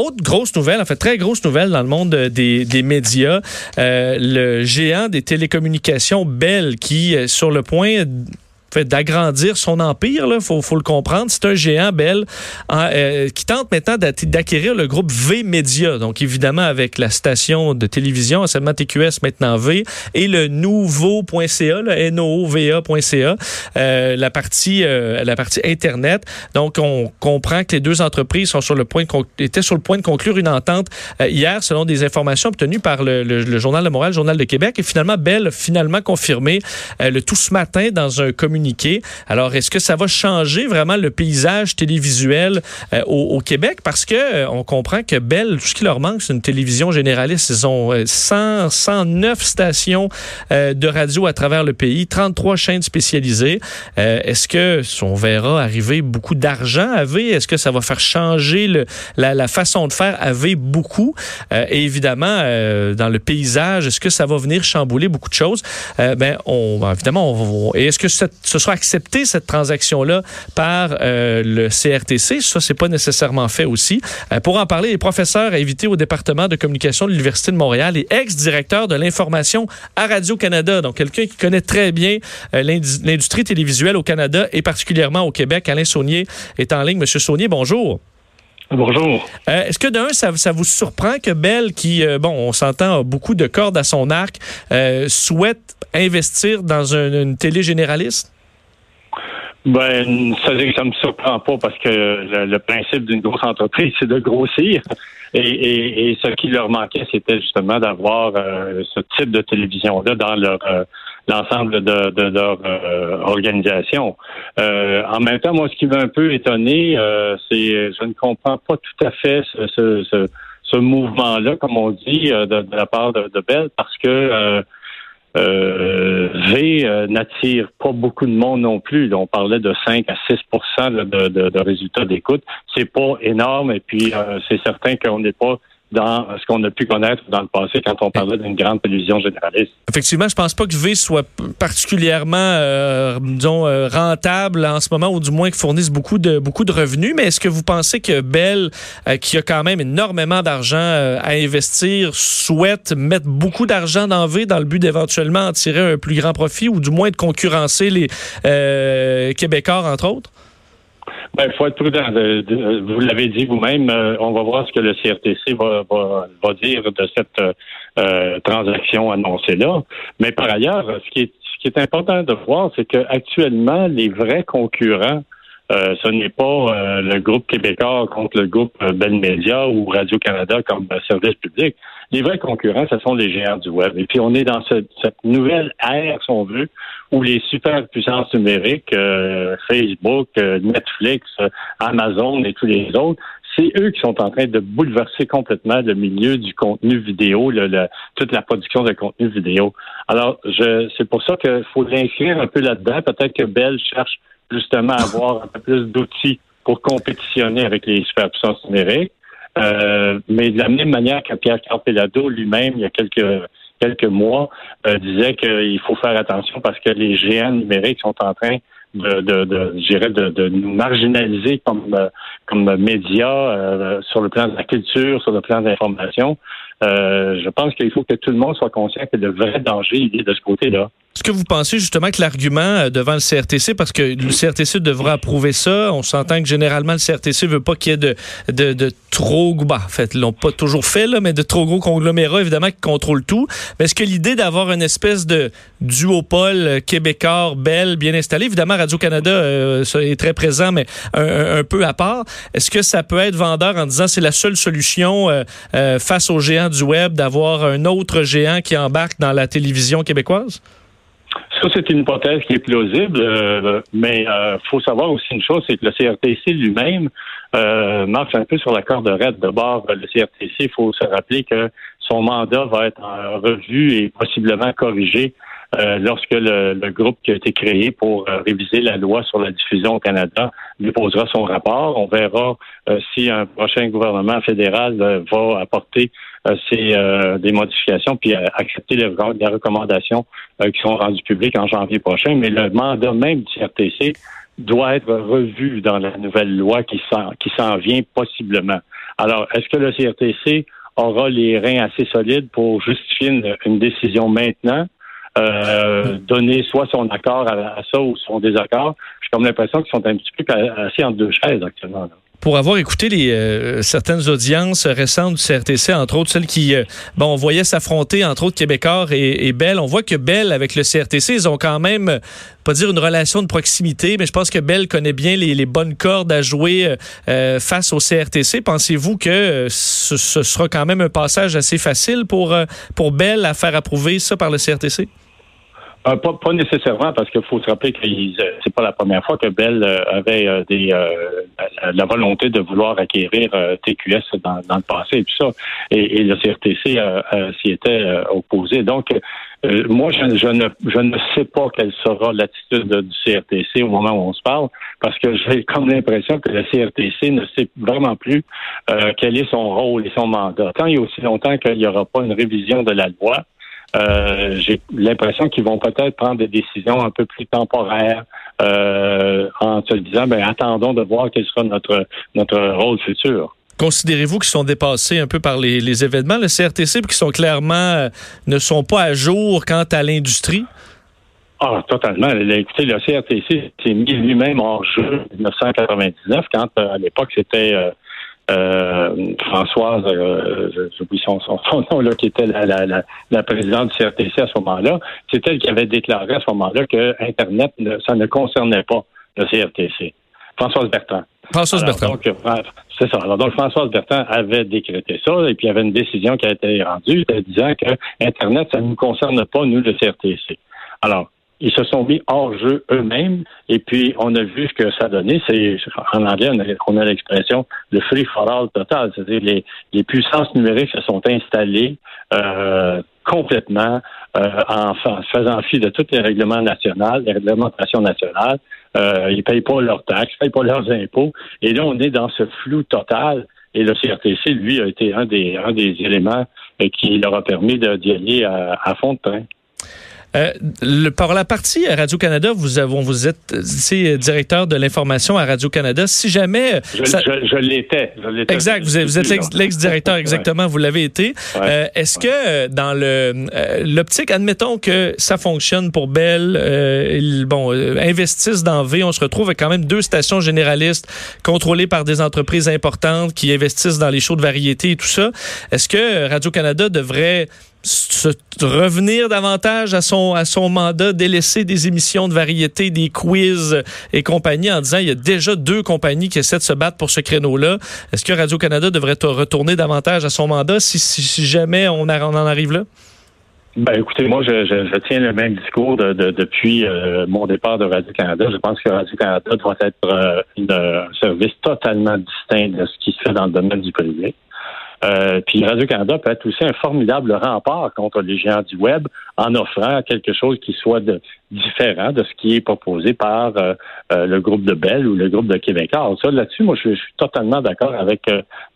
autre grosse nouvelle, en fait très grosse nouvelle dans le monde des, des médias, le géant des télécommunications Bell qui est sur le point fait d'agrandir son empire, il faut, faut, le comprendre. C'est un géant, Bell, euh, qui tente maintenant d'acquérir le groupe V Media. Donc, évidemment, avec la station de télévision, seulement TQS, maintenant V, et le nouveau.ca, le NOVA.ca, euh, la, partie, euh, la partie Internet. Donc, on comprend que les deux entreprises sont sur le point étaient sur le point de conclure une entente euh, hier, selon des informations obtenues par le, le, Journal de Montréal, le Journal de Québec. Et finalement, Bell a finalement confirmé le tout ce matin dans un communiqué alors, est-ce que ça va changer vraiment le paysage télévisuel euh, au, Québec? Parce que euh, on comprend que Bell, tout ce qui leur manque, c'est une télévision généraliste. Ils ont 100, euh, 109 stations de radio à travers le pays, 33 chaînes spécialisées. est-ce que on verra arriver beaucoup d'argent à V? Est-ce que ça va faire changer la, façon de faire à V beaucoup? et évidemment, dans le paysage, est-ce que ça va venir chambouler beaucoup de choses? ben, évidemment, on, est-ce que cette, ce soit accepté cette transaction-là par euh, le CRTC. Ça, c'est pas nécessairement fait aussi. Euh, pour en parler, les professeurs invités au département de communication de l'Université de Montréal et ex-directeur de l'information à Radio-Canada. Donc, quelqu'un qui connaît très bien euh, l'industrie télévisuelle au Canada et particulièrement au Québec. Alain Saunier est en ligne. Monsieur Saunier, bonjour. Bonjour. Est-ce que d'un, ça, ça, vous surprend que Bell, qui, bon, on s'entend, a beaucoup de cordes à son arc, souhaite investir dans une télé généraliste? Ben, ça ça me surprend pas parce que le, principe d'une grosse entreprise, c'est de grossir. Et, ce qui leur manquait, c'était justement d'avoir euh, ce type de télévision-là dans leur euh, l'ensemble de, leur euh, organisation. en même temps, moi, ce qui m'a un peu étonné, c'est je ne comprends pas tout à fait ce, ce, ce, mouvement-là, comme on dit, de, de, la part de, de Bell, parce que euh, V euh, n'attire pas beaucoup de monde non plus. On parlait de 5 à 6 de, de, de résultats d'écoute. C'est pas énorme et puis euh, c'est certain qu'on n'est pas dans ce qu'on a pu connaître dans le passé quand on parlait d'une grande télévision généraliste. Effectivement, je pense pas que V soit particulièrement, euh, disons, euh, rentable en ce moment, ou du moins que fournisse beaucoup de beaucoup de revenus. Mais est-ce que vous pensez que Bell, euh, qui a quand même énormément d'argent à investir, souhaite mettre beaucoup d'argent dans V dans le but d'éventuellement en tirer un plus grand profit, ou du moins de concurrencer les Québécois, entre autres? Il ben, faut être prudent. vous l'avez dit vous-même, euh, on va voir ce que le CRTC va, va, dire de cette euh, transaction annoncée-là. Mais par ailleurs, ce qui est, ce qui est important de voir, c'est qu'actuellement, les vrais concurrents euh, ce n'est pas le groupe québécois contre le groupe Bell Media ou Radio-Canada comme service public. Les vrais concurrents, ce sont les géants du web. Et puis, on est dans cette, nouvelle ère, si on veut, où les superpuissances numériques, euh, Facebook, euh, Netflix, euh, Amazon et tous les autres, c'est eux qui sont en train de bouleverser complètement le milieu du contenu vidéo, le, toute la production de contenu vidéo. Alors, c'est pour ça qu'il faut l'inscrire un peu là-dedans. Peut-être que Bell cherche justement à avoir un peu plus d'outils pour compétitionner avec les superpuissances numériques. Euh, mais de la même manière que Pierre Carpellado lui-même, il y a quelques quelques mois, euh, disait qu'il faut faire attention parce que les géants numériques sont en train de, de, de, de, nous marginaliser comme, comme médias sur le plan de la culture, sur le plan de l'information. je pense qu'il faut que tout le monde soit conscient que le vrai danger, il est de ce côté-là. Est-ce que vous pensez justement que l'argument euh, devant le CRTC, parce que le CRTC devra approuver ça, on s'entend que généralement le CRTC veut pas qu'il y ait de, de, de trop, bah, en fait, l'ont pas toujours fait, là, mais de trop gros conglomérats, évidemment, qui contrôlent tout. Mais est-ce que l'idée d'avoir une espèce de duopole euh, québécois, belle, bien installé, évidemment, Radio-Canada euh, est très présent, mais un, peu à part, est-ce que ça peut être vendeur en disant c'est la seule solution face aux géants du web d'avoir un autre géant qui embarque dans la télévision québécoise? Ça, c'est une hypothèse qui est plausible, euh, mais euh, faut savoir aussi une chose, c'est que le CRTC lui-même euh, marche un peu sur la corde raide. D'abord, le CRTC, il faut se rappeler que son mandat va être revu et possiblement corrigé lorsque le, groupe qui a été créé pour réviser la loi sur la diffusion au Canada déposera son rapport. On verra si un prochain gouvernement fédéral va apporter euh, c'est euh, des modifications puis euh, accepter les, recommandations qui sont rendues publiques en janvier prochain. Mais le mandat même du CRTC doit être revu dans la nouvelle loi qui s'en, vient possiblement. Alors, est-ce que le CRTC aura les reins assez solides pour justifier une, décision maintenant? Euh, donner soit son accord à, ça ou son désaccord? J'ai comme l'impression qu'ils sont un petit peu assis entre deux chaises actuellement. Là pour avoir écouté les euh, certaines audiences récentes du CRTC, entre autres celles qui, euh, on voyait s'affronter entre autres Québécois et, et, Bell. On voit que Bell avec le CRTC, ils ont quand même, pas dire une relation de proximité, mais je pense que Bell connaît bien les, bonnes cordes à jouer euh, face au CRTC. Pensez-vous que ce, ce, sera quand même un passage assez facile pour pour Bell à faire approuver ça par le CRTC? Euh, pas, pas, nécessairement, parce qu'il faut se rappeler que c'est pas la première fois que Bell euh, avait euh, des, la, volonté de vouloir acquérir TQS dans, dans, le passé et tout ça. Et, le CRTC s'y était opposé. Donc, moi, je, je, ne, je ne sais pas quelle sera l'attitude du CRTC au moment où on se parle, parce que j'ai comme l'impression que le CRTC ne sait vraiment plus quel est son rôle et son mandat. Tant a aussi longtemps qu'il n'y aura pas une révision de la loi, euh, j'ai l'impression qu'ils vont peut-être prendre des décisions un peu plus temporaires euh, en se disant, ben attendons de voir quel sera notre notre rôle futur. Considérez-vous qu'ils sont dépassés un peu par les, les événements, le CRTC, qui sont clairement euh, ne sont pas à jour quant à l'industrie? Ah, totalement. Écoutez, le CRTC s'est mis lui-même en jeu en 1999, quand à l'époque c'était euh, Françoise, euh, j'oublie son, son, nom, là, qui était la, la, la, présidente du CRTC à ce moment-là, c'est elle qui avait déclaré à ce moment-là que Internet, ça ne concernait pas le CRTC. Françoise Bertrand. Françoise Bertrand. C'est ça. Alors, donc, Françoise Bertrand avait décrété ça, et puis il y avait une décision qui a été rendue disant que Internet, ça ne nous concerne pas, nous, le CRTC. Alors, ils se sont mis hors jeu eux-mêmes et puis on a vu ce que ça donnait. C'est en anglais on a, l'expression le free for all total, c'est-à-dire les, les puissances numériques se sont installées euh, complètement euh, en, faisant fi de tous les règlements nationaux, les réglementations nationales. Euh, ils payent pas leurs taxes, ils payent pas leurs impôts. Et là, on est dans ce flou total. Et le CRTC, lui, a été un des un des éléments euh, qui leur a permis d'y aller à, à fond de train. Euh, le, par la partie Radio-Canada, vous, êtes euh, directeur de l'information à Radio-Canada. Si jamais... Euh, je, je, je l'étais. Exact, vous, vous êtes l'ex-directeur, exactement, vous l'avez été. Euh, Est-ce que dans le l'optique, admettons que ça fonctionne pour Bell, ils, bon, investissent dans V, on se retrouve avec quand même deux stations généralistes contrôlées par des entreprises importantes qui investissent dans les shows de variété et tout ça. Est-ce que Radio-Canada devrait se revenir davantage à son à son mandat, délaisser des émissions de variété, des quiz et compagnie en disant il y a déjà deux compagnies qui essaient de se battre pour ce créneau-là. Est-ce que Radio Canada devrait retourner davantage à son mandat si, si, jamais on, en arrive là? Ben, écoutez, moi, je, je, tiens le même discours de, depuis euh, mon départ de Radio-Canada. Je pense que Radio-Canada doit être euh, un service totalement distinct de ce qui se fait dans le domaine du privé. Euh, puis Radio-Canada peut être aussi un formidable rempart contre les géants du web en offrant quelque chose qui soit de, différent de ce qui est proposé par euh, euh, le groupe de Bell ou le groupe de Québécois. Ça, là-dessus, moi, je, suis totalement d'accord avec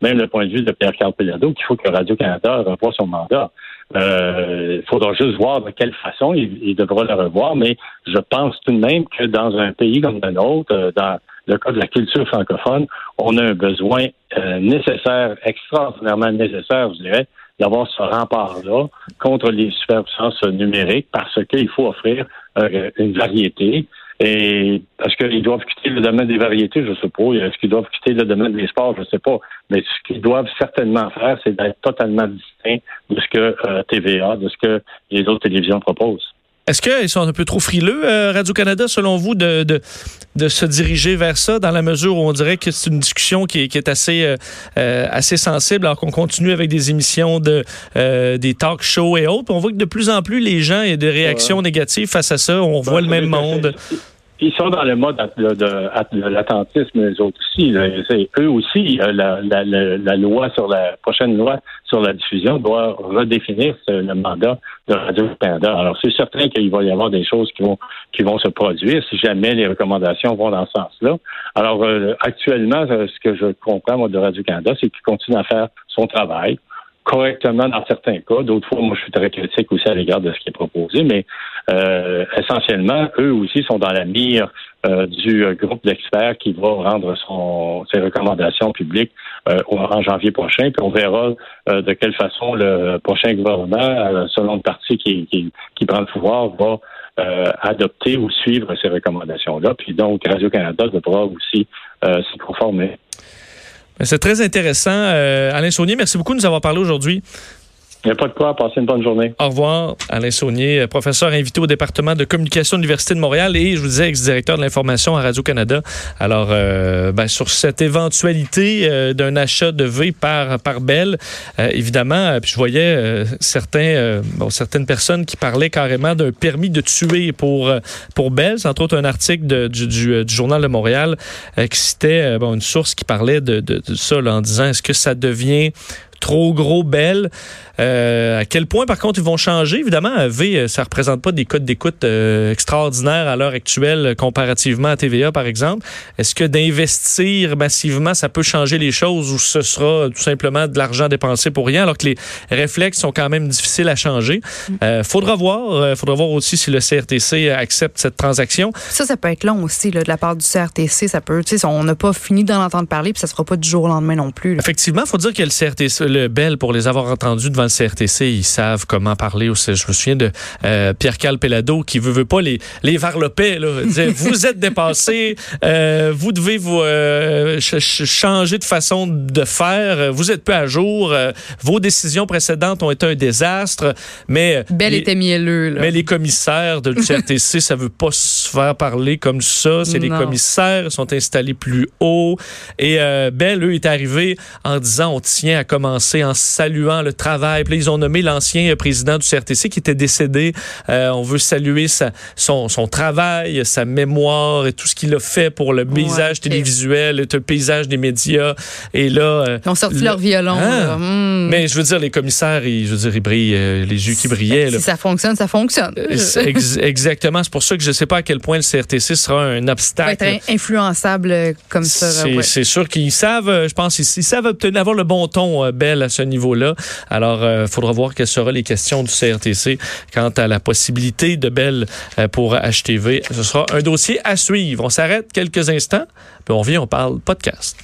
même le point de vue de Pierre-Carl Pelado qu'il faut que Radio-Canada revoie son mandat. Il faudra juste voir de quelle façon il, il, devra le revoir, mais je pense tout de même que dans un pays comme le nôtre, dans le cas de la culture francophone, on a un besoin euh, nécessaire, extraordinairement nécessaire, je dirais, d'avoir ce rempart-là contre les superpuissances numériques parce qu'il faut offrir euh, une variété. Et est-ce qu'ils doivent quitter le domaine des variétés? Je ne sais pas. Est-ce qu'ils doivent quitter le domaine des sports? Je ne sais pas. Mais ce qu'ils doivent certainement faire, c'est d'être totalement distincts de ce que euh, TVA, de ce que les autres télévisions proposent. Est-ce qu'ils sont un peu trop frileux, euh, Radio-Canada, selon vous, de, de, de, se diriger vers ça, dans la mesure où on dirait que c'est une discussion qui est, qui est assez, euh, euh, assez sensible, alors qu'on continue avec des émissions de des talk shows et autres. On voit que de plus en plus, les gens aient des réactions négatives face à ça. On voit le même monde. Ils sont dans le mode de, l'attentisme, les autres aussi. Eux aussi, la, la, loi sur la prochaine loi sur la diffusion doit redéfinir le mandat de Radio-Canada. Alors, c'est certain qu'il va y avoir des choses qui vont qui vont se produire si jamais les recommandations vont dans ce sens-là. Alors, euh, actuellement, euh, ce que je comprends, moi, de Radio-Canada, c'est qu'il continue à faire son travail correctement dans certains cas. D'autres fois, moi, je suis très critique aussi à l'égard de ce qui est proposé, mais euh, essentiellement, eux aussi sont dans la mire euh, du groupe d'experts qui va rendre son, ses recommandations publiques en janvier prochain. Puis on verra de quelle façon le prochain gouvernement, selon le parti qui, qui, qui prend le pouvoir, va adopter ou suivre ces recommandations-là. Puis donc, Radio-Canada devra aussi s'y conformer. C'est très intéressant. Euh, Alain Saunier, merci beaucoup de nous avoir parlé aujourd'hui. Il n'y a pas de quoi. Passez une bonne journée. Au revoir, Alain Saunier, euh, professeur invité au département de communication de l'Université de Montréal et, je vous disais, ex-directeur de l'information à Radio-Canada. Alors, euh, ben, sur cette éventualité d'un achat de V par, par Bell, évidemment, puis je voyais certains, bon, certaines personnes qui parlaient carrément d'un permis de tuer pour, pour Bell. C'est entre autres un article du, du, Journal de Montréal qui citait bon, une source qui parlait de, de, de ça en disant est-ce que ça devient trop gros Bell? Euh, à quel point, par contre, ils vont changer? Évidemment, V, euh, ça représente pas des codes d'écoute euh, extraordinaires à l'heure actuelle comparativement à TVA, par exemple. Est-ce que d'investir massivement, ça peut changer les choses ou ce sera tout simplement de l'argent dépensé pour rien, alors que les réflexes sont quand même difficiles à changer? Euh, faudra voir. faudra voir aussi si le CRTC accepte cette transaction. Ça, ça peut être long aussi, là, de la part du CRTC. Ça peut, on n'a pas fini d'en entendre parler, puis ça sera pas du jour au lendemain non plus. Effectivement, il faut dire que le CRTC, le Bell, pour les avoir entendus devant le CRTC, ils savent comment parler. Je me souviens de euh, Pierre-Carl Pelado qui veut, veut pas les, les varlopait. Là. vous êtes dépassé, euh, vous devez vous euh, changer de façon de faire, vous êtes peu à jour, vos décisions précédentes ont été un désastre, mais... Belle était mielleux. Là. Mais les commissaires de CRTC, ça veut pas se faire parler comme ça. C'est les commissaires sont installés plus haut. Et Belle, eux, est arrivé en disant on tient à commencer en saluant le travail. Puis ils ont nommé l'ancien président du CRTC qui était décédé. Euh, on veut saluer sa, son, son, travail, sa mémoire et tout ce qu'il a fait pour le paysage télévisuel, le paysage des médias. Et là, euh, ils ont sorti leur violon. Hein? Hmm. Mais je veux dire, les commissaires, ils, je veux dire, ils brillent, euh, les yeux qui brillaient. Si ça fonctionne, ça fonctionne. exactement. C'est pour ça que je ne sais pas à quel point le CRTC sera un obstacle. Être influençable comme ça. C'est sûr qu'ils savent, je pense, ils, savent obtenir, avoir le bon ton, Belle, à ce niveau-là. Alors, euh, faudra voir quelles seront les questions du CRTC quant à la possibilité de Bell euh, pour HTV. Ce sera un dossier à suivre. On s'arrête quelques instants, puis on revient, on parle podcast.